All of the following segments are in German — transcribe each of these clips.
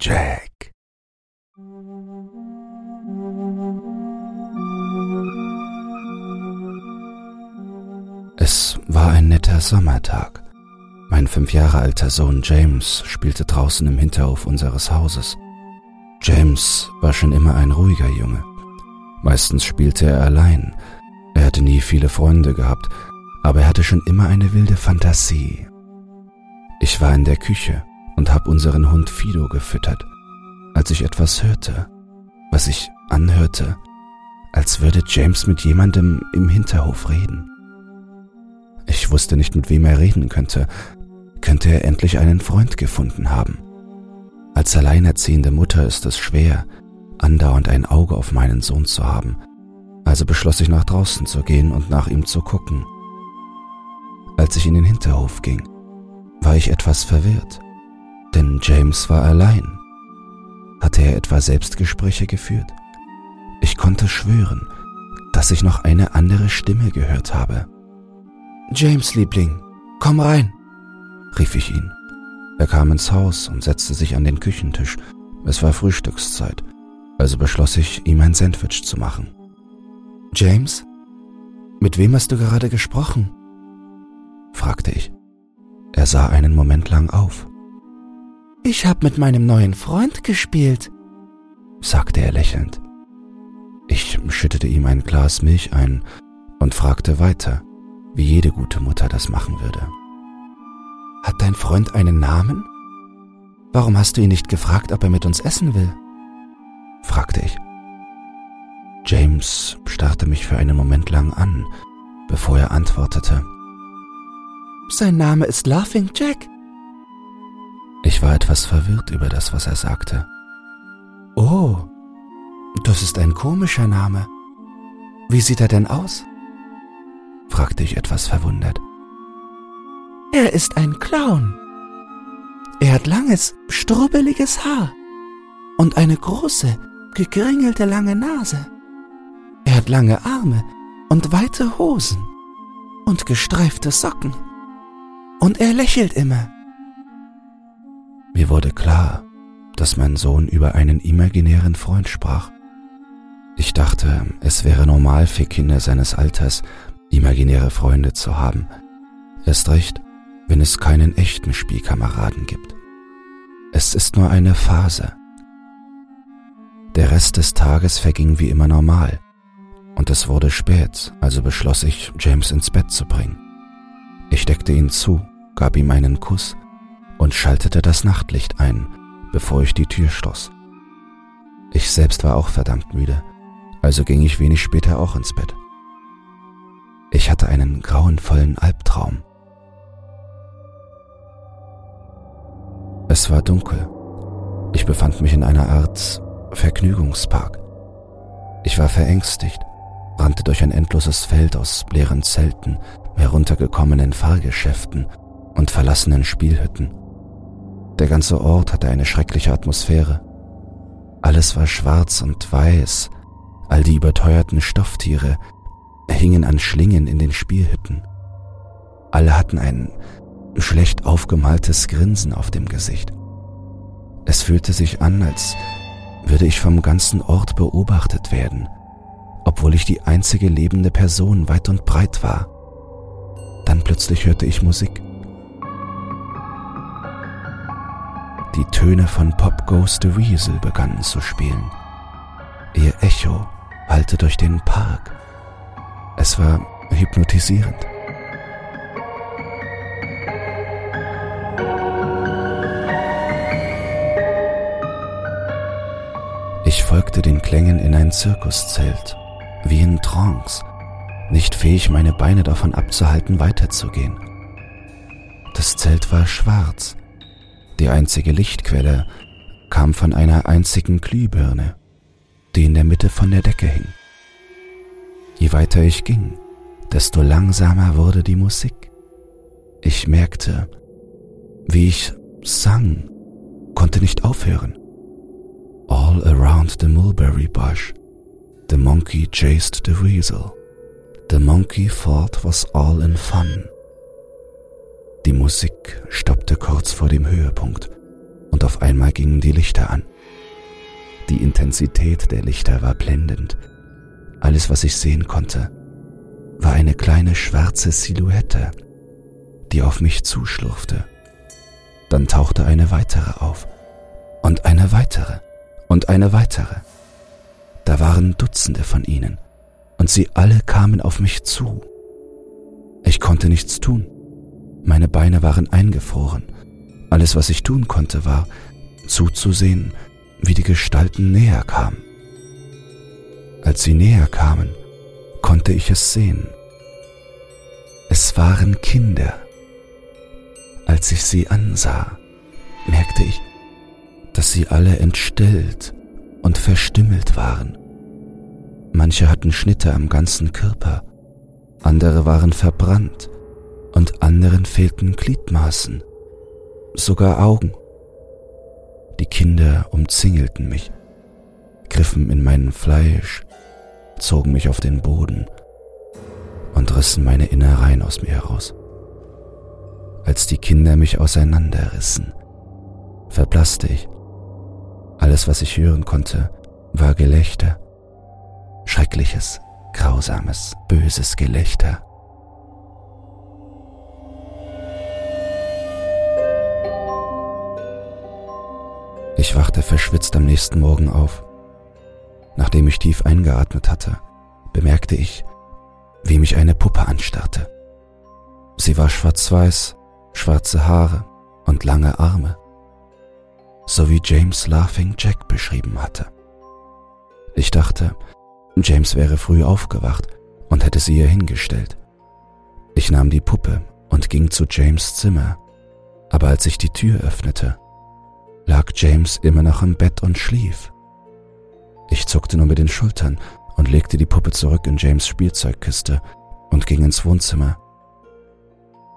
Jack. Es war ein netter Sommertag. Mein fünf Jahre alter Sohn James spielte draußen im Hinterhof unseres Hauses. James war schon immer ein ruhiger Junge. Meistens spielte er allein. Er hatte nie viele Freunde gehabt, aber er hatte schon immer eine wilde Fantasie. Ich war in der Küche und hab unseren Hund Fido gefüttert, als ich etwas hörte, was ich anhörte, als würde James mit jemandem im Hinterhof reden. Ich wusste nicht, mit wem er reden könnte. Könnte er endlich einen Freund gefunden haben? Als alleinerziehende Mutter ist es schwer, andauernd ein Auge auf meinen Sohn zu haben, also beschloss ich nach draußen zu gehen und nach ihm zu gucken. Als ich in den Hinterhof ging, war ich etwas verwirrt, denn James war allein. Hatte er etwa Selbstgespräche geführt? Ich konnte schwören, dass ich noch eine andere Stimme gehört habe. James, Liebling, komm rein, rief ich ihn. Er kam ins Haus und setzte sich an den Küchentisch. Es war Frühstückszeit, also beschloss ich, ihm ein Sandwich zu machen. James, mit wem hast du gerade gesprochen? fragte ich. Er sah einen Moment lang auf. Ich hab mit meinem neuen Freund gespielt, sagte er lächelnd. Ich schüttete ihm ein Glas Milch ein und fragte weiter wie jede gute Mutter das machen würde. Hat dein Freund einen Namen? Warum hast du ihn nicht gefragt, ob er mit uns essen will? fragte ich. James starrte mich für einen Moment lang an, bevor er antwortete. Sein Name ist Laughing Jack. Ich war etwas verwirrt über das, was er sagte. Oh, das ist ein komischer Name. Wie sieht er denn aus? fragte ich etwas verwundert. Er ist ein Clown. Er hat langes, strubbeliges Haar und eine große, gegringelte lange Nase. Er hat lange Arme und weite Hosen und gestreifte Socken. Und er lächelt immer. Mir wurde klar, dass mein Sohn über einen imaginären Freund sprach. Ich dachte, es wäre normal für Kinder seines Alters, imaginäre Freunde zu haben. Erst recht, wenn es keinen echten Spielkameraden gibt. Es ist nur eine Phase. Der Rest des Tages verging wie immer normal, und es wurde spät, also beschloss ich, James ins Bett zu bringen. Ich deckte ihn zu, gab ihm einen Kuss und schaltete das Nachtlicht ein, bevor ich die Tür schloss. Ich selbst war auch verdammt müde, also ging ich wenig später auch ins Bett. Ich hatte einen grauenvollen Albtraum. Es war dunkel. Ich befand mich in einer Art Vergnügungspark. Ich war verängstigt, rannte durch ein endloses Feld aus leeren Zelten, heruntergekommenen Fahrgeschäften und verlassenen Spielhütten. Der ganze Ort hatte eine schreckliche Atmosphäre. Alles war schwarz und weiß, all die überteuerten Stofftiere, hingen an Schlingen in den Spielhütten. Alle hatten ein schlecht aufgemaltes Grinsen auf dem Gesicht. Es fühlte sich an, als würde ich vom ganzen Ort beobachtet werden, obwohl ich die einzige lebende Person weit und breit war. Dann plötzlich hörte ich Musik. Die Töne von Pop Goes the Weasel begannen zu spielen. Ihr Echo hallte durch den Park. Es war hypnotisierend. Ich folgte den Klängen in ein Zirkuszelt, wie in Trance, nicht fähig, meine Beine davon abzuhalten, weiterzugehen. Das Zelt war schwarz. Die einzige Lichtquelle kam von einer einzigen Glühbirne, die in der Mitte von der Decke hing. Je weiter ich ging, desto langsamer wurde die Musik. Ich merkte, wie ich sang, konnte nicht aufhören. All around the mulberry bush, the monkey chased the weasel. The monkey thought was all in fun. Die Musik stoppte kurz vor dem Höhepunkt und auf einmal gingen die Lichter an. Die Intensität der Lichter war blendend. Alles, was ich sehen konnte, war eine kleine schwarze Silhouette, die auf mich zuschlurfte. Dann tauchte eine weitere auf und eine weitere und eine weitere. Da waren Dutzende von ihnen und sie alle kamen auf mich zu. Ich konnte nichts tun. Meine Beine waren eingefroren. Alles, was ich tun konnte, war zuzusehen, wie die Gestalten näher kamen. Als sie näher kamen, konnte ich es sehen. Es waren Kinder. Als ich sie ansah, merkte ich, dass sie alle entstellt und verstümmelt waren. Manche hatten Schnitte am ganzen Körper, andere waren verbrannt und anderen fehlten Gliedmaßen, sogar Augen. Die Kinder umzingelten mich, griffen in mein Fleisch, zogen mich auf den Boden und rissen meine Innereien aus mir heraus. Als die Kinder mich auseinanderrissen, verblasste ich. Alles, was ich hören konnte, war Gelächter. Schreckliches, grausames, böses Gelächter. Ich wachte verschwitzt am nächsten Morgen auf. Nachdem ich tief eingeatmet hatte, bemerkte ich, wie mich eine Puppe anstarrte. Sie war schwarz-weiß, schwarze Haare und lange Arme, so wie James Laughing Jack beschrieben hatte. Ich dachte, James wäre früh aufgewacht und hätte sie ihr hingestellt. Ich nahm die Puppe und ging zu James Zimmer, aber als ich die Tür öffnete, lag James immer noch im Bett und schlief. Ich zuckte nur mit den Schultern und legte die Puppe zurück in James Spielzeugkiste und ging ins Wohnzimmer.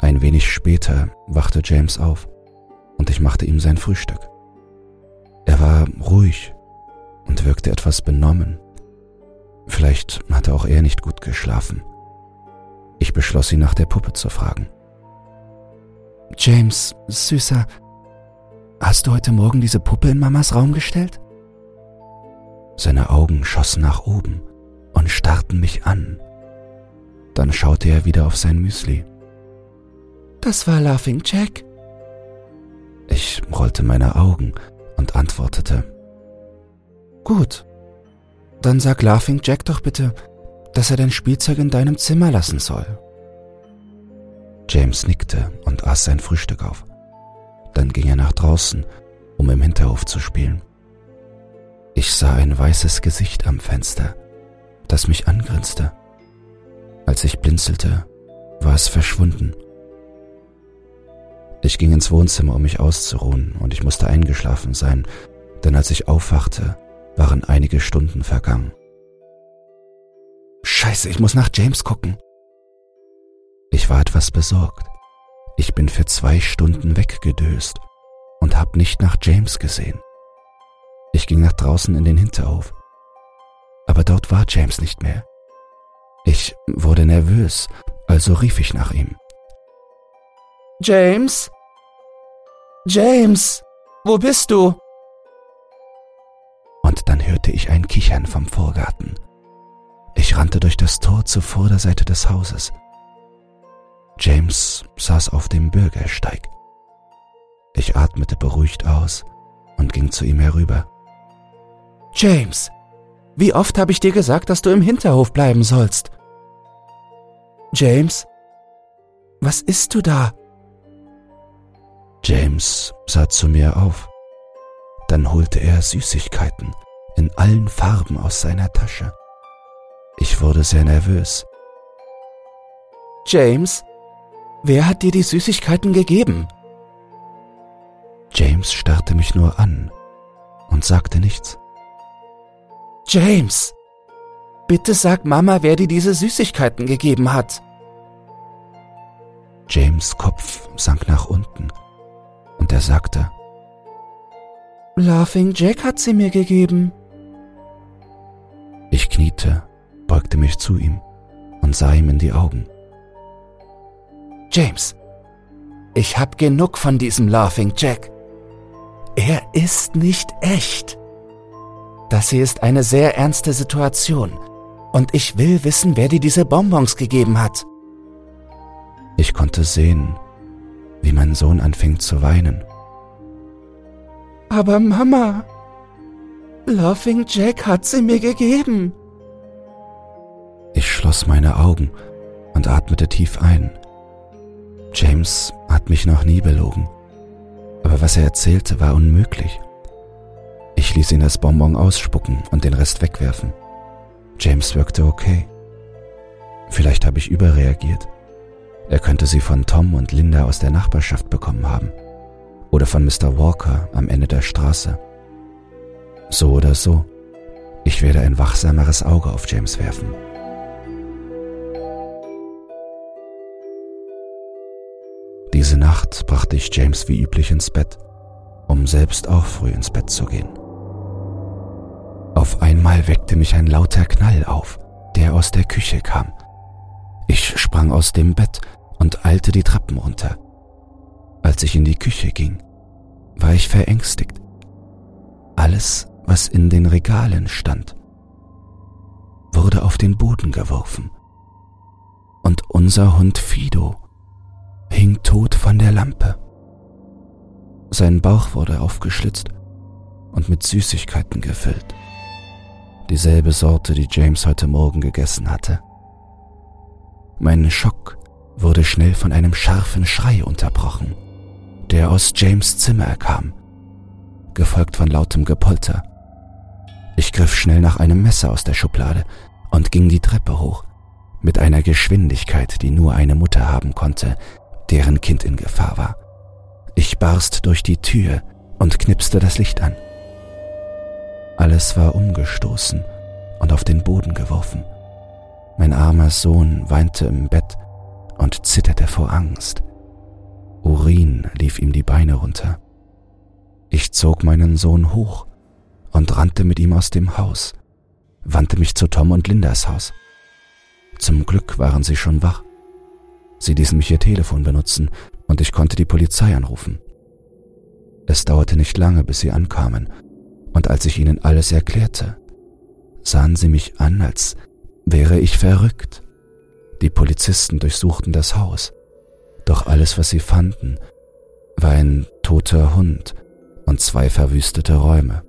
Ein wenig später wachte James auf und ich machte ihm sein Frühstück. Er war ruhig und wirkte etwas benommen. Vielleicht hatte auch er nicht gut geschlafen. Ich beschloss ihn nach der Puppe zu fragen. James, Süßer, hast du heute Morgen diese Puppe in Mamas Raum gestellt? Seine Augen schossen nach oben und starrten mich an. Dann schaute er wieder auf sein Müsli. Das war Laughing Jack. Ich rollte meine Augen und antwortete. Gut, dann sag Laughing Jack doch bitte, dass er dein Spielzeug in deinem Zimmer lassen soll. James nickte und aß sein Frühstück auf. Dann ging er nach draußen, um im Hinterhof zu spielen. Ich sah ein weißes Gesicht am Fenster, das mich angrinste. Als ich blinzelte, war es verschwunden. Ich ging ins Wohnzimmer, um mich auszuruhen, und ich musste eingeschlafen sein, denn als ich aufwachte, waren einige Stunden vergangen. Scheiße, ich muss nach James gucken. Ich war etwas besorgt. Ich bin für zwei Stunden weggedöst und hab nicht nach James gesehen. Ich ging nach draußen in den Hinterhof. Aber dort war James nicht mehr. Ich wurde nervös, also rief ich nach ihm. James? James, wo bist du? Und dann hörte ich ein Kichern vom Vorgarten. Ich rannte durch das Tor zur Vorderseite des Hauses. James saß auf dem Bürgersteig. Ich atmete beruhigt aus und ging zu ihm herüber. James, wie oft habe ich dir gesagt, dass du im Hinterhof bleiben sollst? James, was isst du da? James sah zu mir auf. Dann holte er Süßigkeiten in allen Farben aus seiner Tasche. Ich wurde sehr nervös. James, wer hat dir die Süßigkeiten gegeben? James starrte mich nur an und sagte nichts. James, bitte sag Mama, wer dir diese Süßigkeiten gegeben hat. James Kopf sank nach unten und er sagte, Laughing Jack hat sie mir gegeben. Ich kniete, beugte mich zu ihm und sah ihm in die Augen. James, ich hab genug von diesem Laughing Jack. Er ist nicht echt. Das hier ist eine sehr ernste Situation. Und ich will wissen, wer dir diese Bonbons gegeben hat. Ich konnte sehen, wie mein Sohn anfing zu weinen. Aber Mama, Laughing Jack hat sie mir gegeben. Ich schloss meine Augen und atmete tief ein. James hat mich noch nie belogen, aber was er erzählte, war unmöglich. Ich ließ ihn das Bonbon ausspucken und den Rest wegwerfen. James wirkte okay. Vielleicht habe ich überreagiert. Er könnte sie von Tom und Linda aus der Nachbarschaft bekommen haben. Oder von Mr. Walker am Ende der Straße. So oder so, ich werde ein wachsameres Auge auf James werfen. Diese Nacht brachte ich James wie üblich ins Bett, um selbst auch früh ins Bett zu gehen. Auf einmal weckte mich ein lauter Knall auf, der aus der Küche kam. Ich sprang aus dem Bett und eilte die Treppen runter. Als ich in die Küche ging, war ich verängstigt. Alles, was in den Regalen stand, wurde auf den Boden geworfen. Und unser Hund Fido hing tot von der Lampe. Sein Bauch wurde aufgeschlitzt und mit Süßigkeiten gefüllt. Dieselbe Sorte, die James heute Morgen gegessen hatte. Mein Schock wurde schnell von einem scharfen Schrei unterbrochen, der aus James Zimmer kam, gefolgt von lautem Gepolter. Ich griff schnell nach einem Messer aus der Schublade und ging die Treppe hoch, mit einer Geschwindigkeit, die nur eine Mutter haben konnte, deren Kind in Gefahr war. Ich barst durch die Tür und knipste das Licht an. Alles war umgestoßen und auf den Boden geworfen. Mein armer Sohn weinte im Bett und zitterte vor Angst. Urin lief ihm die Beine runter. Ich zog meinen Sohn hoch und rannte mit ihm aus dem Haus, wandte mich zu Tom und Lindas Haus. Zum Glück waren sie schon wach. Sie ließen mich ihr Telefon benutzen und ich konnte die Polizei anrufen. Es dauerte nicht lange, bis sie ankamen, und als ich ihnen alles erklärte, sahen sie mich an, als wäre ich verrückt. Die Polizisten durchsuchten das Haus, doch alles, was sie fanden, war ein toter Hund und zwei verwüstete Räume.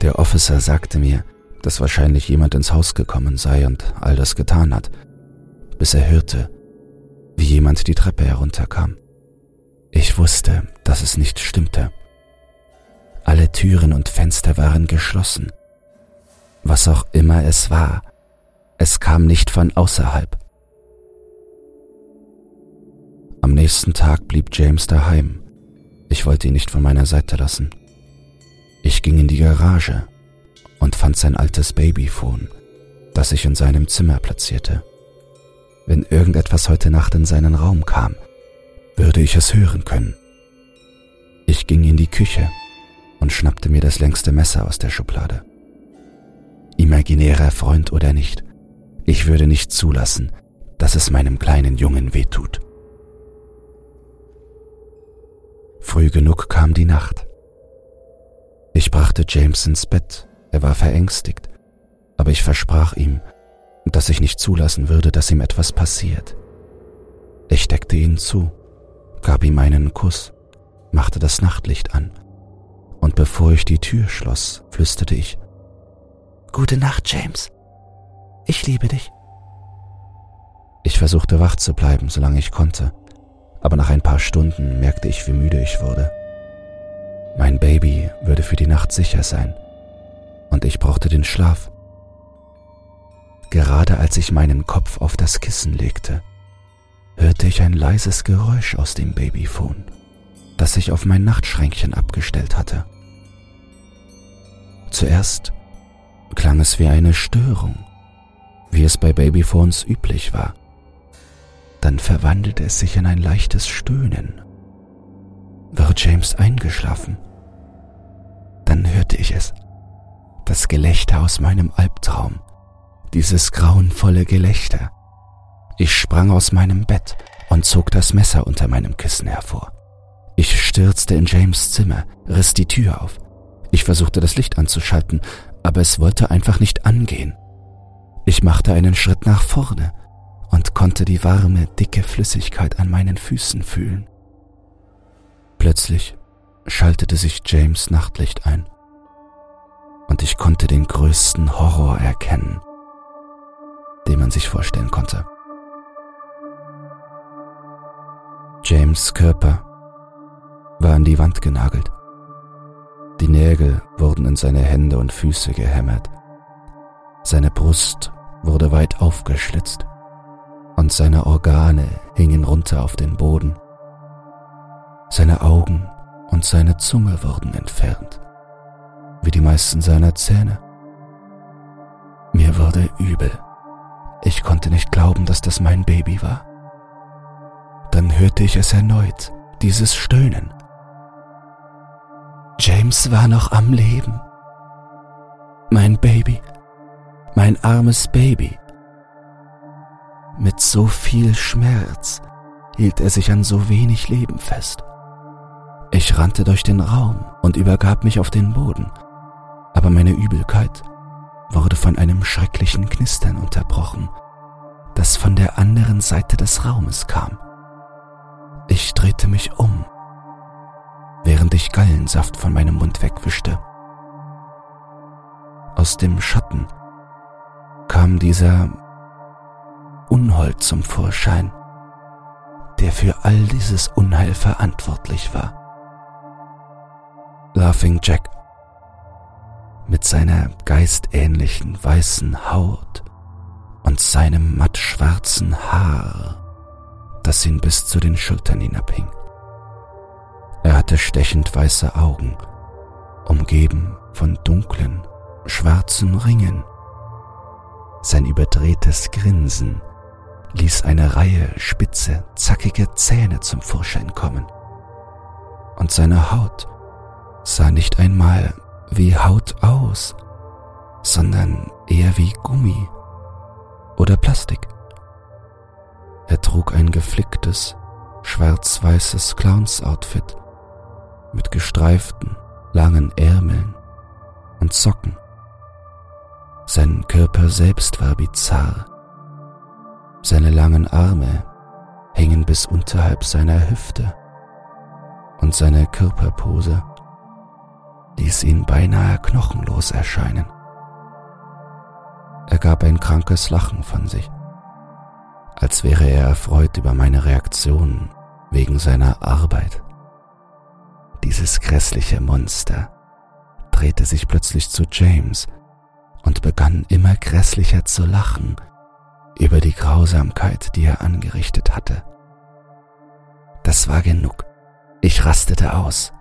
Der Officer sagte mir, dass wahrscheinlich jemand ins Haus gekommen sei und all das getan hat, bis er hörte, wie jemand die Treppe herunterkam. Ich wusste, dass es nicht stimmte. Alle Türen und Fenster waren geschlossen. Was auch immer es war, es kam nicht von außerhalb. Am nächsten Tag blieb James daheim. Ich wollte ihn nicht von meiner Seite lassen. Ich ging in die Garage und fand sein altes Babyphone, das ich in seinem Zimmer platzierte. Wenn irgendetwas heute Nacht in seinen Raum kam, würde ich es hören können. Ich ging in die Küche und schnappte mir das längste Messer aus der Schublade. Imaginärer Freund oder nicht, ich würde nicht zulassen, dass es meinem kleinen Jungen wehtut. Früh genug kam die Nacht. Ich brachte James ins Bett, er war verängstigt, aber ich versprach ihm, dass ich nicht zulassen würde, dass ihm etwas passiert. Ich deckte ihn zu, gab ihm einen Kuss, machte das Nachtlicht an, und bevor ich die Tür schloss, flüsterte ich Gute Nacht, James. Ich liebe dich. Ich versuchte wach zu bleiben, solange ich konnte, aber nach ein paar Stunden merkte ich, wie müde ich wurde. Mein Baby würde für die Nacht sicher sein, und ich brauchte den Schlaf. Gerade als ich meinen Kopf auf das Kissen legte, hörte ich ein leises Geräusch aus dem Babyphone, das ich auf mein Nachtschränkchen abgestellt hatte. Zuerst klang es wie eine Störung, wie es bei Babyphones üblich war. Dann verwandelte es sich in ein leichtes Stöhnen. War James eingeschlafen? Dann hörte ich es. Das Gelächter aus meinem Albtraum. Dieses grauenvolle Gelächter. Ich sprang aus meinem Bett und zog das Messer unter meinem Kissen hervor. Ich stürzte in James Zimmer, riss die Tür auf. Ich versuchte das Licht anzuschalten, aber es wollte einfach nicht angehen. Ich machte einen Schritt nach vorne und konnte die warme, dicke Flüssigkeit an meinen Füßen fühlen. Plötzlich schaltete sich James Nachtlicht ein und ich konnte den größten Horror erkennen, den man sich vorstellen konnte. James Körper war an die Wand genagelt. Die Nägel wurden in seine Hände und Füße gehämmert. Seine Brust wurde weit aufgeschlitzt und seine Organe hingen runter auf den Boden. Seine Augen und seine Zunge wurden entfernt, wie die meisten seiner Zähne. Mir wurde übel. Ich konnte nicht glauben, dass das mein Baby war. Dann hörte ich es erneut, dieses Stöhnen. James war noch am Leben. Mein Baby, mein armes Baby. Mit so viel Schmerz hielt er sich an so wenig Leben fest. Ich rannte durch den Raum und übergab mich auf den Boden, aber meine Übelkeit wurde von einem schrecklichen Knistern unterbrochen, das von der anderen Seite des Raumes kam. Ich drehte mich um, während ich Gallensaft von meinem Mund wegwischte. Aus dem Schatten kam dieser Unhold zum Vorschein, der für all dieses Unheil verantwortlich war. Laughing Jack mit seiner geistähnlichen weißen Haut und seinem mattschwarzen Haar das ihn bis zu den Schultern hinabhing. Er hatte stechend weiße Augen, umgeben von dunklen, schwarzen Ringen. Sein überdrehtes Grinsen ließ eine Reihe spitze, zackige Zähne zum Vorschein kommen. Und seine Haut sah nicht einmal wie Haut aus, sondern eher wie Gummi oder Plastik. Er trug ein geflicktes, schwarz-weißes Clowns-Outfit mit gestreiften, langen Ärmeln und Socken. Sein Körper selbst war bizarr. Seine langen Arme hingen bis unterhalb seiner Hüfte und seine Körperpose ließ ihn beinahe knochenlos erscheinen. Er gab ein krankes Lachen von sich als wäre er erfreut über meine Reaktion wegen seiner Arbeit. Dieses grässliche Monster drehte sich plötzlich zu James und begann immer grässlicher zu lachen über die Grausamkeit, die er angerichtet hatte. Das war genug. Ich rastete aus.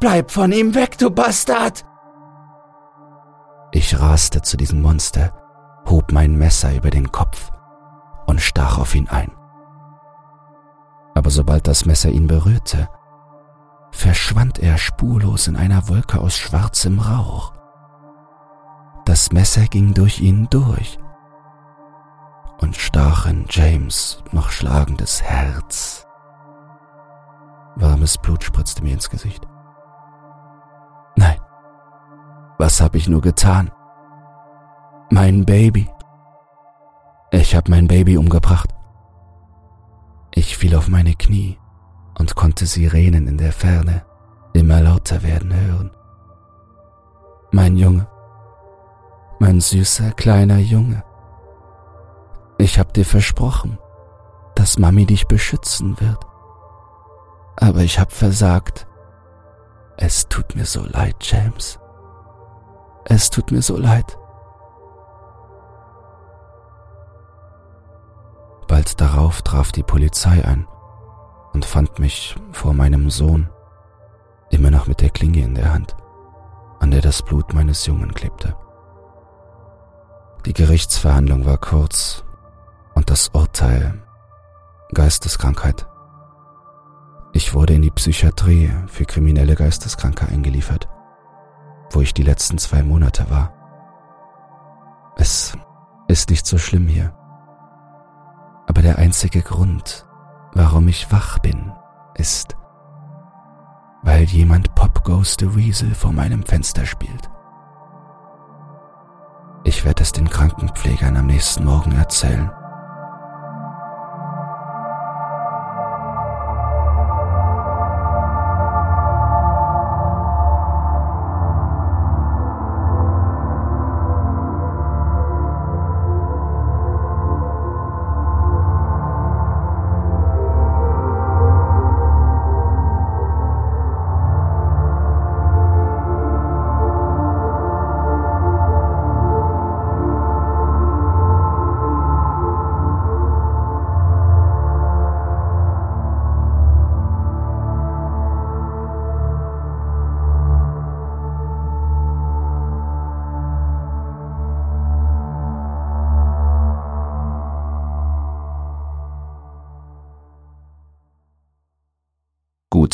Bleib von ihm weg, du Bastard! Ich raste zu diesem Monster, hob mein Messer über den Kopf und stach auf ihn ein. Aber sobald das Messer ihn berührte, verschwand er spurlos in einer Wolke aus schwarzem Rauch. Das Messer ging durch ihn durch und stach in James noch schlagendes Herz. Warmes Blut spritzte mir ins Gesicht. Was habe ich nur getan? Mein Baby. Ich habe mein Baby umgebracht. Ich fiel auf meine Knie und konnte Sirenen in der Ferne immer lauter werden hören. Mein Junge, mein süßer kleiner Junge, ich hab dir versprochen, dass Mami dich beschützen wird. Aber ich hab versagt. Es tut mir so leid, James. Es tut mir so leid. Bald darauf traf die Polizei ein und fand mich vor meinem Sohn, immer noch mit der Klinge in der Hand, an der das Blut meines Jungen klebte. Die Gerichtsverhandlung war kurz und das Urteil Geisteskrankheit. Ich wurde in die Psychiatrie für kriminelle Geisteskranke eingeliefert, wo ich die letzten zwei Monate war. Es ist nicht so schlimm hier. Aber der einzige Grund, warum ich wach bin, ist, weil jemand Pop Goes the Weasel vor meinem Fenster spielt. Ich werde es den Krankenpflegern am nächsten Morgen erzählen.